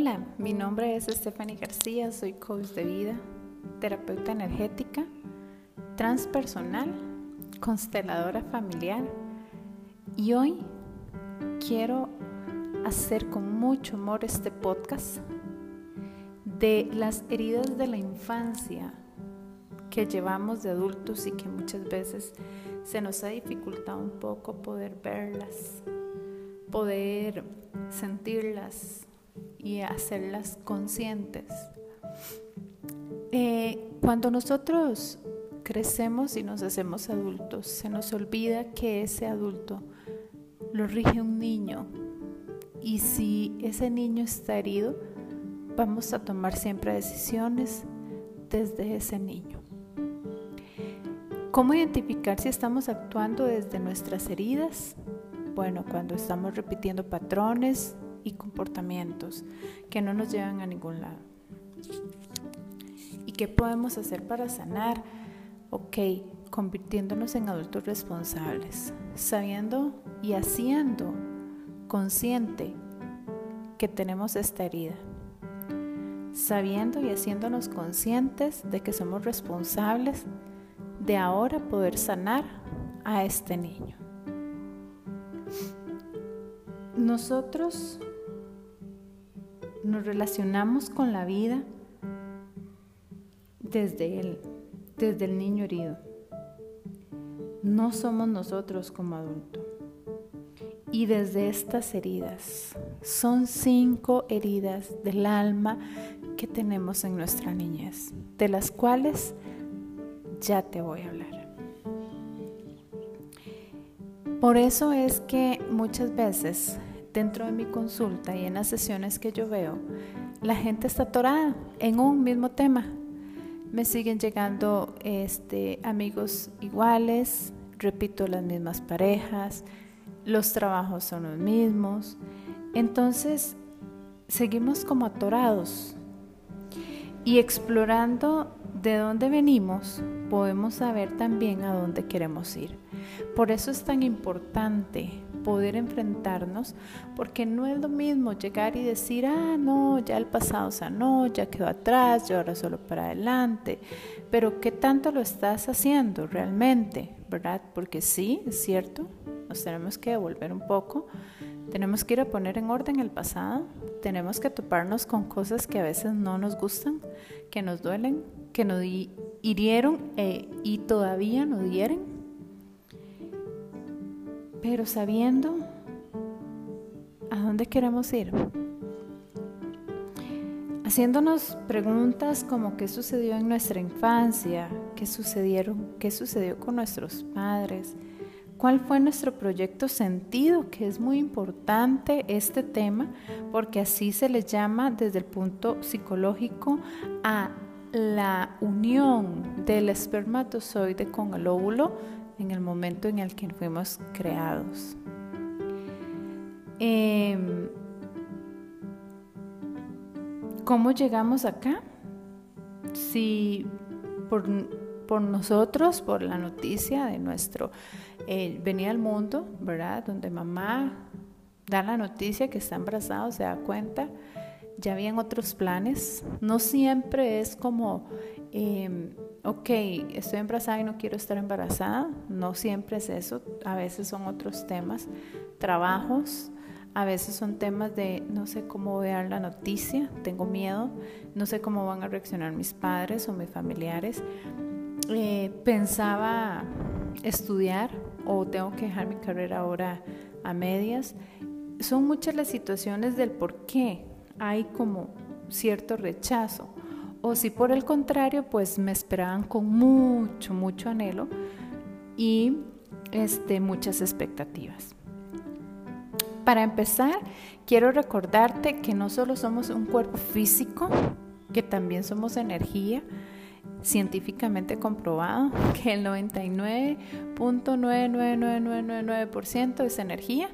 Hola, mi nombre es Stephanie García, soy coach de vida, terapeuta energética, transpersonal, consteladora familiar y hoy quiero hacer con mucho amor este podcast de las heridas de la infancia que llevamos de adultos y que muchas veces se nos ha dificultado un poco poder verlas, poder sentirlas y hacerlas conscientes. Eh, cuando nosotros crecemos y nos hacemos adultos, se nos olvida que ese adulto lo rige un niño y si ese niño está herido, vamos a tomar siempre decisiones desde ese niño. ¿Cómo identificar si estamos actuando desde nuestras heridas? Bueno, cuando estamos repitiendo patrones y comportamientos que no nos llevan a ningún lado. ¿Y qué podemos hacer para sanar? Ok, convirtiéndonos en adultos responsables, sabiendo y haciendo consciente que tenemos esta herida, sabiendo y haciéndonos conscientes de que somos responsables de ahora poder sanar a este niño. Nosotros nos relacionamos con la vida desde el, desde el niño herido. No somos nosotros como adultos. Y desde estas heridas, son cinco heridas del alma que tenemos en nuestra niñez, de las cuales ya te voy a hablar. Por eso es que muchas veces dentro de mi consulta y en las sesiones que yo veo, la gente está atorada en un mismo tema. Me siguen llegando este, amigos iguales, repito las mismas parejas, los trabajos son los mismos. Entonces, seguimos como atorados y explorando de dónde venimos, podemos saber también a dónde queremos ir. Por eso es tan importante poder enfrentarnos, porque no es lo mismo llegar y decir, ah, no, ya el pasado sanó, ya quedó atrás, yo ahora solo para adelante. Pero ¿qué tanto lo estás haciendo realmente? ¿Verdad? Porque sí, es cierto, nos tenemos que devolver un poco, tenemos que ir a poner en orden el pasado, tenemos que toparnos con cosas que a veces no nos gustan, que nos duelen, que nos hirieron eh, y todavía nos hieren, pero sabiendo a dónde queremos ir. Haciéndonos preguntas como qué sucedió en nuestra infancia, qué sucedieron, qué sucedió con nuestros padres, cuál fue nuestro proyecto sentido, que es muy importante este tema, porque así se le llama desde el punto psicológico a la unión del espermatozoide con el óvulo en el momento en el que fuimos creados. Em, ¿Cómo llegamos acá? Si por por nosotros, por la noticia de nuestro eh, venir al mundo, ¿verdad? Donde mamá da la noticia que está embarazada, se da cuenta, ya habían otros planes. No siempre es como, em, ok, estoy embarazada y no quiero estar embarazada. No siempre es eso. A veces son otros temas, trabajos. A veces son temas de no sé cómo voy a dar la noticia, tengo miedo, no sé cómo van a reaccionar mis padres o mis familiares. Eh, pensaba estudiar o tengo que dejar mi carrera ahora a medias. Son muchas las situaciones del por qué hay como cierto rechazo. O si por el contrario, pues me esperaban con mucho, mucho anhelo y este, muchas expectativas. Para empezar, quiero recordarte que no solo somos un cuerpo físico, que también somos energía, científicamente comprobado que el 99.99999% es energía,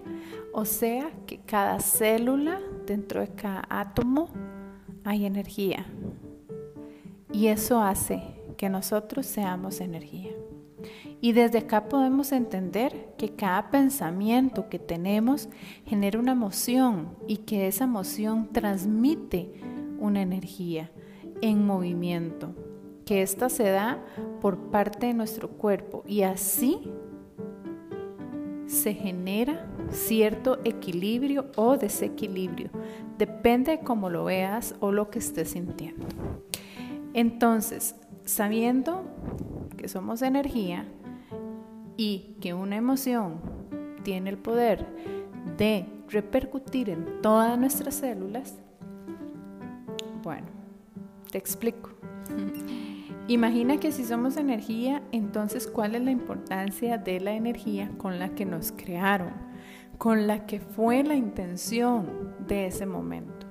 o sea que cada célula dentro de cada átomo hay energía. Y eso hace que nosotros seamos energía. Y desde acá podemos entender que cada pensamiento que tenemos genera una emoción y que esa emoción transmite una energía en movimiento, que ésta se da por parte de nuestro cuerpo y así se genera cierto equilibrio o desequilibrio. Depende de cómo lo veas o lo que estés sintiendo. Entonces, sabiendo que somos energía y que una emoción tiene el poder de repercutir en todas nuestras células, bueno, te explico. Imagina que si somos energía, entonces ¿cuál es la importancia de la energía con la que nos crearon? Con la que fue la intención de ese momento.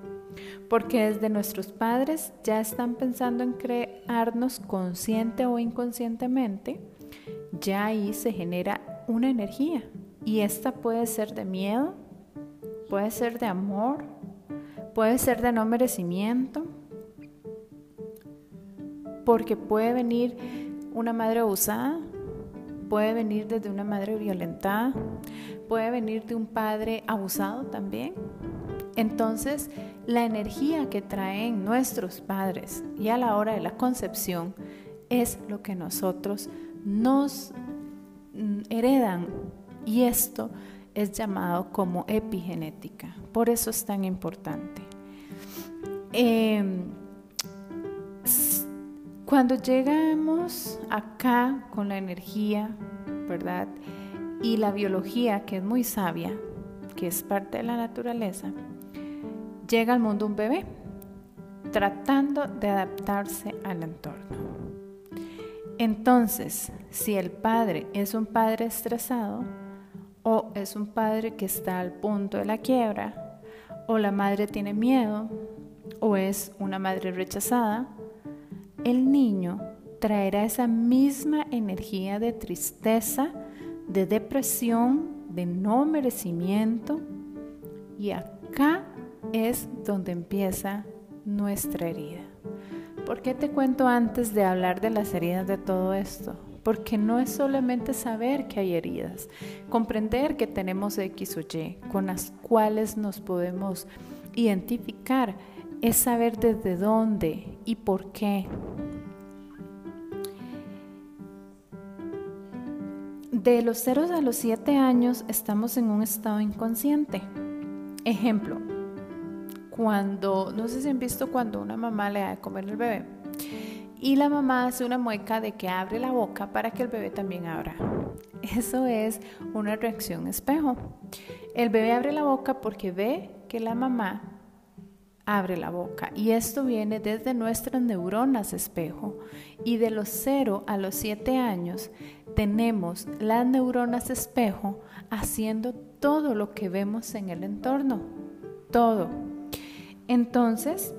Porque desde nuestros padres ya están pensando en crearnos consciente o inconscientemente, ya ahí se genera una energía. Y esta puede ser de miedo, puede ser de amor, puede ser de no merecimiento, porque puede venir una madre abusada, puede venir desde una madre violentada, puede venir de un padre abusado también. Entonces, la energía que traen nuestros padres y a la hora de la concepción es lo que nosotros nos mm, heredan y esto es llamado como epigenética. Por eso es tan importante. Em, cuando llegamos acá con la energía, ¿verdad? Y la biología, que es muy sabia, que es parte de la naturaleza, llega al mundo un bebé tratando de adaptarse al entorno. Entonces, si el padre es un padre estresado o es un padre que está al punto de la quiebra, o la madre tiene miedo, o es una madre rechazada, el niño traerá esa misma energía de tristeza, de depresión, de no merecimiento. Y acá es donde empieza nuestra herida. ¿Por qué te cuento antes de hablar de las heridas de todo esto? Porque no es solamente saber que hay heridas, comprender que tenemos X o Y con las cuales nos podemos identificar es saber desde dónde y por qué. De los 0 a los 7 años estamos en un estado inconsciente. Ejemplo, cuando, no sé si han visto cuando una mamá le da de comer al bebé y la mamá hace una mueca de que abre la boca para que el bebé también abra. Eso es una reacción espejo. El bebé abre la boca porque ve que la mamá abre la boca. Y esto viene desde nuestras neuronas espejo. Y de los 0 a los 7 años tenemos las neuronas espejo haciendo todo lo que vemos en el entorno. Todo. Entonces,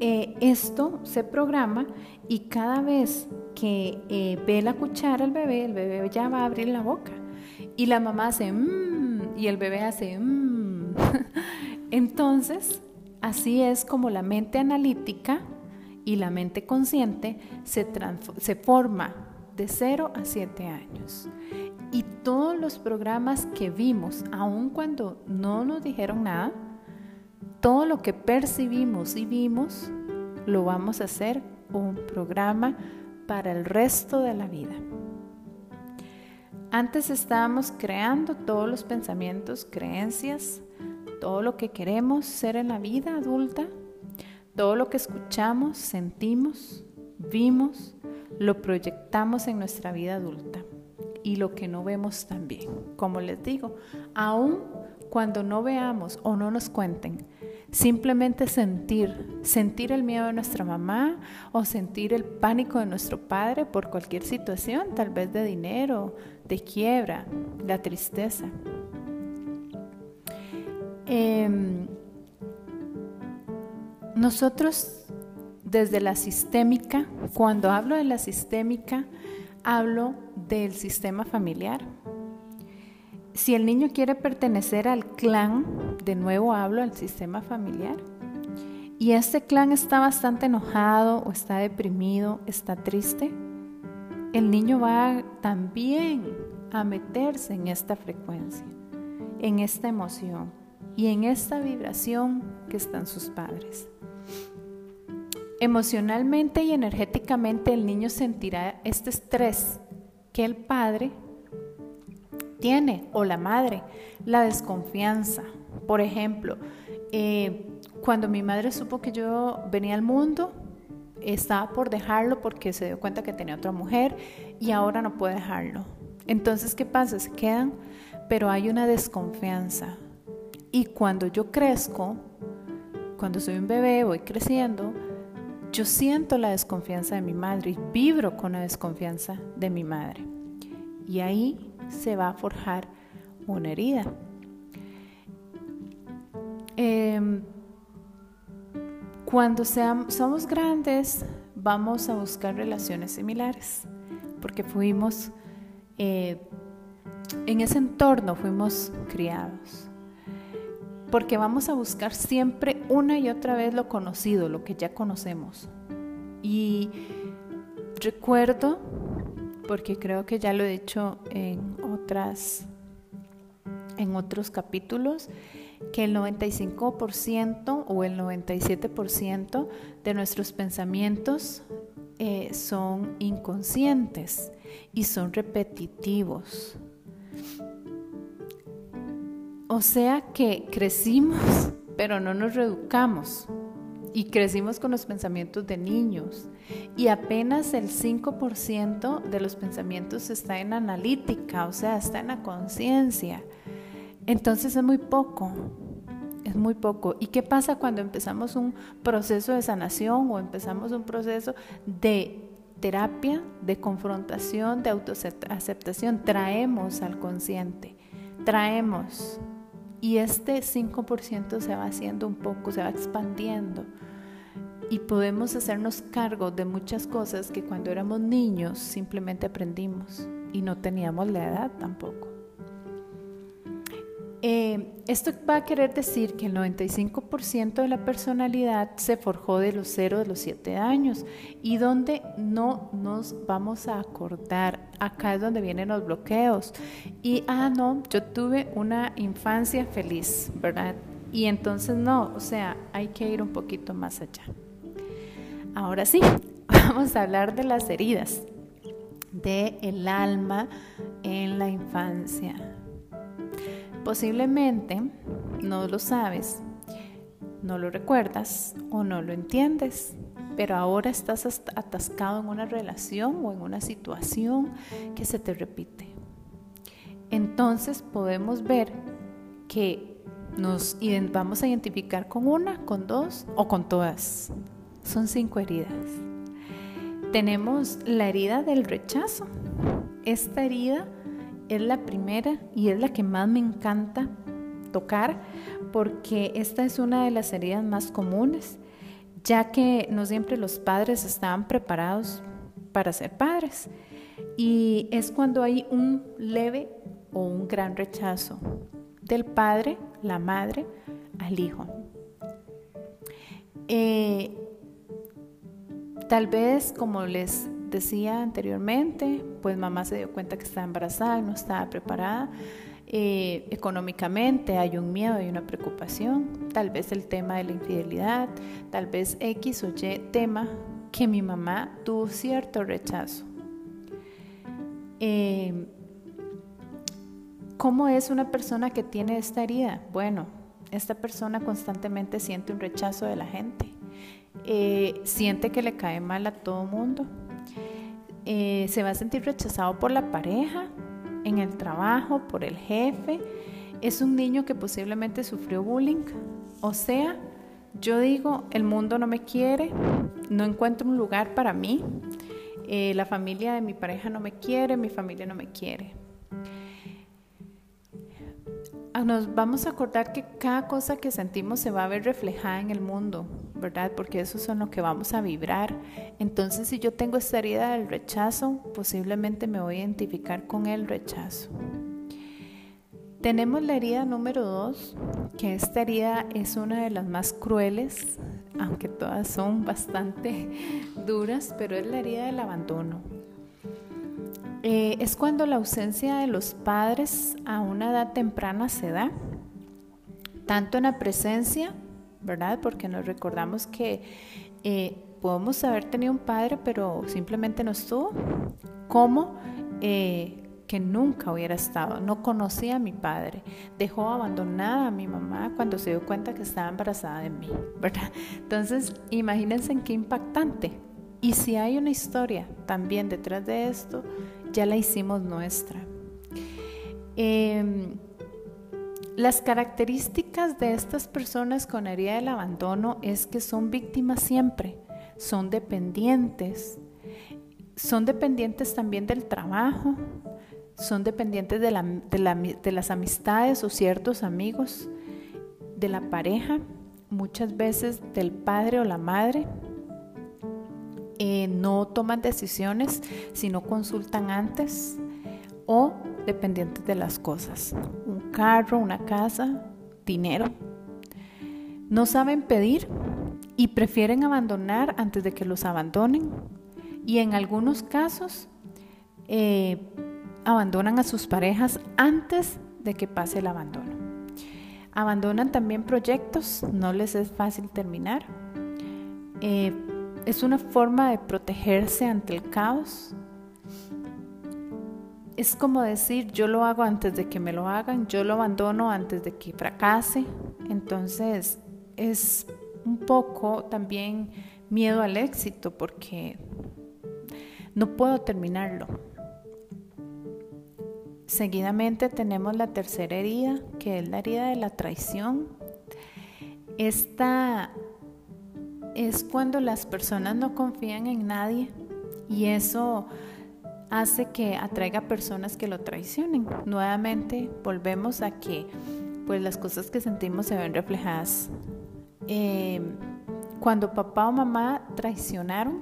eh, esto se programa y cada vez que eh, ve la cuchara el bebé, el bebé ya va a abrir la boca. Y la mamá hace mmm y el bebé hace mmm. Entonces, así es como la mente analítica y la mente consciente se, se forma de 0 a 7 años. Y todos los programas que vimos, aun cuando no nos dijeron nada, todo lo que percibimos y vimos, lo vamos a hacer un programa para el resto de la vida. Antes estábamos creando todos los pensamientos, creencias, todo lo que queremos ser en la vida adulta, todo lo que escuchamos, sentimos, vimos, lo proyectamos en nuestra vida adulta y lo que no vemos también. Como les digo, aún cuando no veamos o no nos cuenten, simplemente sentir, sentir el miedo de nuestra mamá o sentir el pánico de nuestro padre por cualquier situación, tal vez de dinero, de quiebra, la tristeza. Em, nosotros desde la sistémica, cuando hablo de la sistémica, hablo del sistema familiar. Si el niño quiere pertenecer al clan, de nuevo hablo del sistema familiar. Y este clan está bastante enojado o está deprimido, está triste. el niño va también a meterse en esta frecuencia, en esta emoción y en esta vibración que están sus padres. Emocionalmente y energéticamente el niño sentirá este estrés que el padre tiene o la madre, la desconfianza. Por ejemplo, eh, cuando mi madre supo que yo venía al mundo, estaba por dejarlo porque se dio cuenta que tenía otra mujer y ahora no puede dejarlo. Entonces, ¿qué pasa? Se quedan, pero hay una desconfianza. Y cuando yo crezco, cuando soy un bebé, voy creciendo, yo siento la desconfianza de mi madre y vibro con la desconfianza de mi madre. Y ahí se va a forjar una herida. Em, cuando somos grandes, vamos a buscar relaciones similares, porque fuimos, eh, en ese entorno fuimos criados, porque vamos a buscar siempre una y otra vez lo conocido, lo que ya conocemos. Y recuerdo, porque creo que ya lo he dicho en otras en otros capítulos, que el 95% o el 97% de nuestros pensamientos eh, son inconscientes y son repetitivos. O sea que crecimos, pero no nos reeducamos. Y crecimos con los pensamientos de niños. Y apenas el 5% de los pensamientos está en analítica, o sea, está en la conciencia. Entonces es muy poco, es muy poco. ¿Y qué pasa cuando empezamos un proceso de sanación o empezamos un proceso de terapia, de confrontación, de autoaceptación? Traemos al consciente, traemos. Y este 5% se va haciendo un poco, se va expandiendo. Y podemos hacernos cargo de muchas cosas que cuando éramos niños simplemente aprendimos y no teníamos la edad tampoco. Eh, esto va a querer decir que el 95% de la personalidad se forjó de los 0 de los 7 años y donde no nos vamos a acordar. Acá es donde vienen los bloqueos. Y, ah, no, yo tuve una infancia feliz, ¿verdad? Y entonces no, o sea, hay que ir un poquito más allá. Ahora sí, vamos a hablar de las heridas del el alma en la infancia. Posiblemente no lo sabes, no lo recuerdas o no lo entiendes, pero ahora estás atascado en una relación o en una situación que se te repite. Entonces podemos ver que nos vamos a identificar con una, con dos o con todas. Son cinco heridas. Tenemos la herida del rechazo. Esta herida es la primera y es la que más me encanta tocar porque esta es una de las heridas más comunes, ya que no siempre los padres estaban preparados para ser padres. Y es cuando hay un leve o un gran rechazo del padre, la madre, al hijo. Eh, tal vez, como les decía anteriormente, pues mamá se dio cuenta que estaba embarazada y no estaba preparada. Eh, económicamente hay un miedo, hay una preocupación, tal vez el tema de la infidelidad, tal vez X o Y tema que mi mamá tuvo cierto rechazo. Eh, ¿Cómo es una persona que tiene esta herida? Bueno, esta persona constantemente siente un rechazo de la gente, eh, siente que le cae mal a todo mundo, eh, se va a sentir rechazado por la pareja, en el trabajo, por el jefe. Es un niño que posiblemente sufrió bullying. O sea, yo digo, el mundo no me quiere, no encuentro un lugar para mí, eh, la familia de mi pareja no me quiere, mi familia no me quiere. Ah, nos vamos a acordar que cada cosa que sentimos se va a ver reflejada en el mundo, ¿verdad? Porque eso es lo que vamos a vibrar. Entonces, si yo tengo esta herida del rechazo, posiblemente me voy a identificar con el rechazo. Tenemos la herida número dos, que esta herida es una de las más crueles, aunque todas son bastante duras, pero es la herida del abandono. eh, es cuando la ausencia de los padres a una edad temprana se da, tanto en la presencia, ¿verdad? Porque nos recordamos que eh, podemos haber tenido un padre, pero simplemente no estuvo, como eh, que nunca hubiera estado, no conocía a mi padre, dejó abandonada a mi mamá cuando se dio cuenta que estaba embarazada de mí, ¿verdad? Entonces, imagínense en qué impactante. Y si hay una historia también detrás de esto, ya la hicimos nuestra. Em, las características de estas personas con herida del abandono es que son víctimas siempre, son dependientes, son dependientes también del trabajo, son dependientes de, las amistades o ciertos amigos, de la pareja, muchas veces del padre o la madre. Eh, no toman decisiones si no consultan antes o dependientes de las cosas. Carro, una casa, dinero. No saben pedir y prefieren abandonar antes de que los abandonen. Y en algunos casos eh, abandonan a sus parejas antes de que pase el abandono. Abandonan también proyectos, no les es fácil terminar. Eh, es una forma de protegerse ante el caos. Es como decir, yo lo hago antes de que me lo hagan, yo lo abandono antes de que fracase. Entonces es un poco también miedo al éxito porque no puedo terminarlo. Seguidamente tenemos la tercera herida, que es la herida de la traición. Esta es cuando las personas no confían en nadie y eso hace que atraiga personas que lo traicionen. Nuevamente volvemos a que pues las cosas que sentimos se ven reflejadas. Eh, cuando papá o mamá traicionaron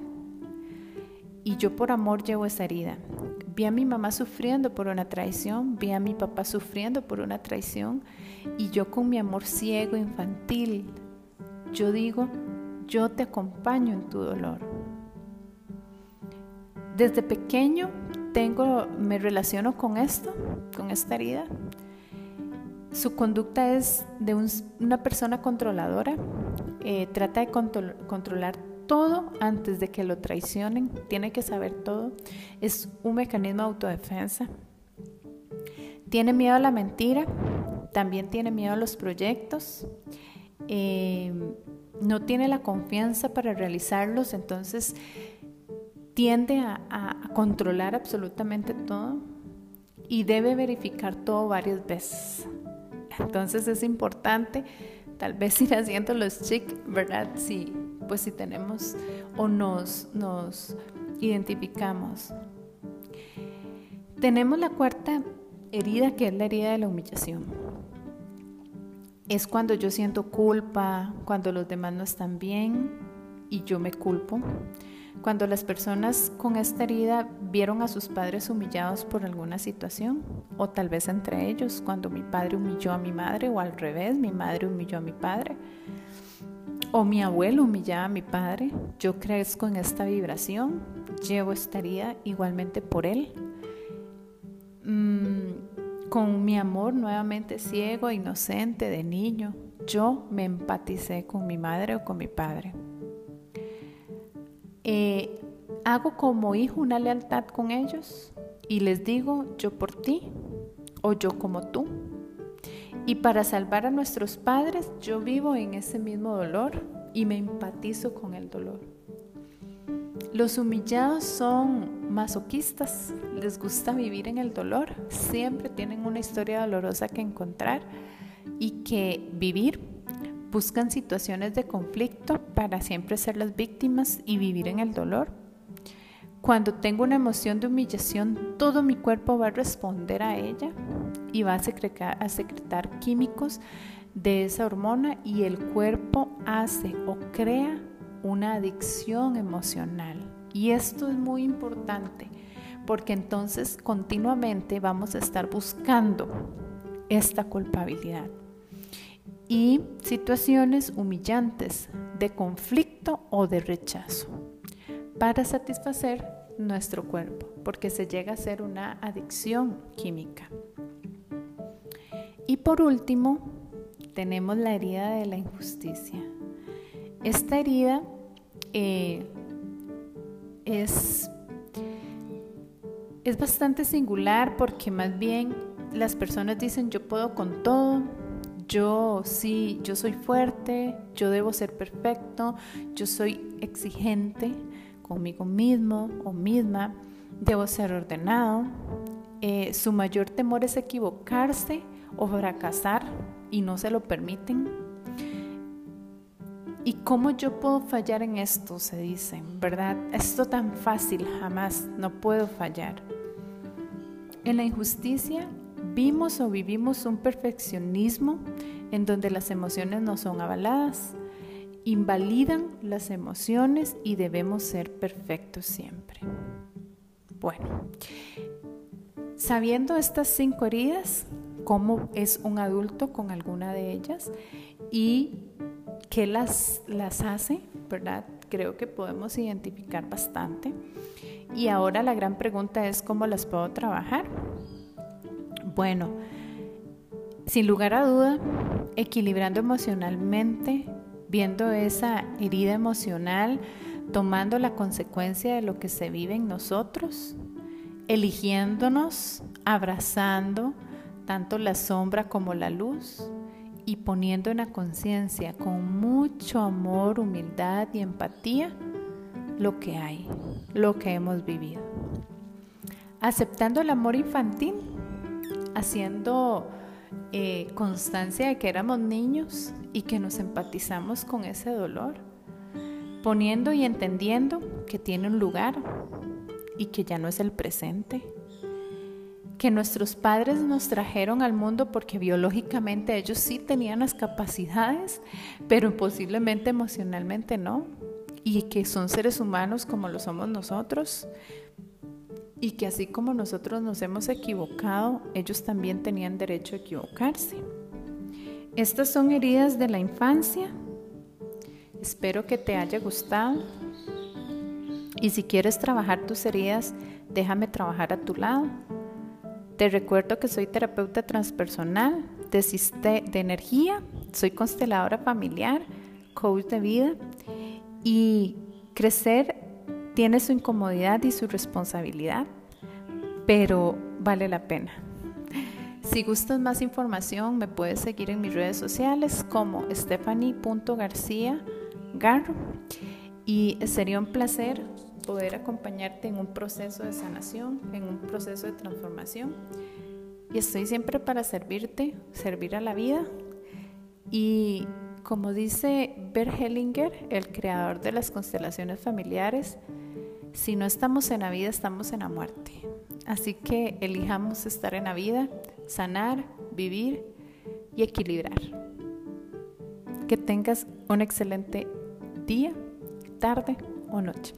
y yo por amor llevo esa herida, Vi a mi mamá sufriendo por una traición, vi a mi papá sufriendo por una traición y yo con mi amor ciego, infantil, yo digo, yo te acompaño en tu dolor. Desde pequeño tengo, me relaciono con esto, con esta herida. Su conducta es de una persona controladora, eh, trata de controlar todo antes de que lo traicionen, tiene que saber todo. Es un mecanismo de autodefensa. Tiene miedo a la mentira, también tiene miedo a los proyectos, eh, no tiene la confianza para realizarlos, entonces tiende a, controlar absolutamente todo y debe verificar todo varias veces. Entonces es importante tal vez ir haciendo los chicos, ¿verdad? Sí pues si tenemos o nos, nos identificamos. Tenemos la cuarta herida que es la herida de la humillación. Es cuando yo siento culpa, cuando los demás no están bien y yo me culpo. Cuando las personas con esta herida vieron a sus padres humillados por alguna situación, o tal vez entre ellos, cuando mi padre humilló a mi madre, o al revés, mi madre humilló a mi padre o mi abuelo humillaba a mi padre, yo crezco en esta vibración, llevo esta herida igualmente por él. Mm, con mi amor nuevamente ciego, inocente, de niño, yo me empaticé con mi madre o con mi padre. Eh, hago como hijo una lealtad con ellos y les digo yo por ti o yo como tú. Y para salvar a nuestros padres, yo vivo en ese mismo dolor y me empatizo con el dolor. Los humillados son masoquistas, les gusta vivir en el dolor, siempre tienen una historia dolorosa que encontrar y que vivir. Buscan situaciones de conflicto para siempre ser las víctimas y vivir en el dolor. Cuando tengo una emoción de humillación, todo mi cuerpo va a responder a ella y va a secretar, químicos de esa hormona y el cuerpo hace o crea una adicción emocional. Y esto es muy importante porque entonces continuamente vamos a estar buscando esta culpabilidad y situaciones humillantes de conflicto o de rechazo para satisfacer nuestro cuerpo, porque se llega a ser una adicción química. Y por último, tenemos la herida de la injusticia. Esta herida eh, es, es bastante singular porque más bien las personas dicen yo puedo con todo, yo sí, yo soy fuerte, yo debo ser perfecto, yo soy exigente conmigo mismo o misma, debo ser ordenado. Eh, su mayor temor es equivocarse o fracasar y no se lo permiten. ¿Y cómo yo puedo fallar en esto? Se dice, ¿verdad? Esto tan fácil, jamás, no puedo fallar. En la injusticia vimos o vivimos un perfeccionismo en donde las emociones no son avaladas, invalidan las emociones y debemos ser perfectos siempre. Bueno, sabiendo estas cinco heridas, cómo es un adulto con alguna de ellas y qué las, las hace, ¿verdad? Creo que podemos identificar bastante. Y ahora la gran pregunta es cómo las puedo trabajar. Bueno, sin lugar a duda, equilibrando emocionalmente, viendo esa herida emocional, tomando la consecuencia de lo que se vive en nosotros, eligiéndonos, abrazando tanto la sombra como la luz y poniendo en la conciencia con mucho amor, humildad y empatía lo que hay, lo que hemos vivido. Aceptando el amor infantil haciendo eh, constancia de que éramos niños y que nos empatizamos con ese dolor, poniendo y entendiendo que tiene un lugar y que ya no es el presente, que nuestros padres nos trajeron al mundo porque biológicamente ellos sí tenían las capacidades, pero posiblemente emocionalmente no, y que son seres humanos como lo somos nosotros, y que así como nosotros nos hemos equivocado, ellos también tenían derecho a equivocarse. Estas son heridas de la infancia. Espero que te haya gustado. Y si quieres trabajar tus heridas, déjame trabajar a tu lado. Te recuerdo que soy terapeuta transpersonal de, de energía, soy consteladora familiar, coach de vida y crecer tiene su incomodidad y su responsabilidad, pero vale la pena. Si gustas más información, me puedes seguir en mis redes sociales como stephanie.garcía.garro y sería un placer poder acompañarte en un proceso de sanación, en un proceso de transformación. Y estoy siempre para servirte, servir a la vida. Y como dice Bert Hellinger, el creador de las constelaciones familiares, si no estamos en la vida, estamos en la muerte. Así que elijamos estar en la vida, sanar, vivir y equilibrar. Que tengas un excelente día, tarde o noche.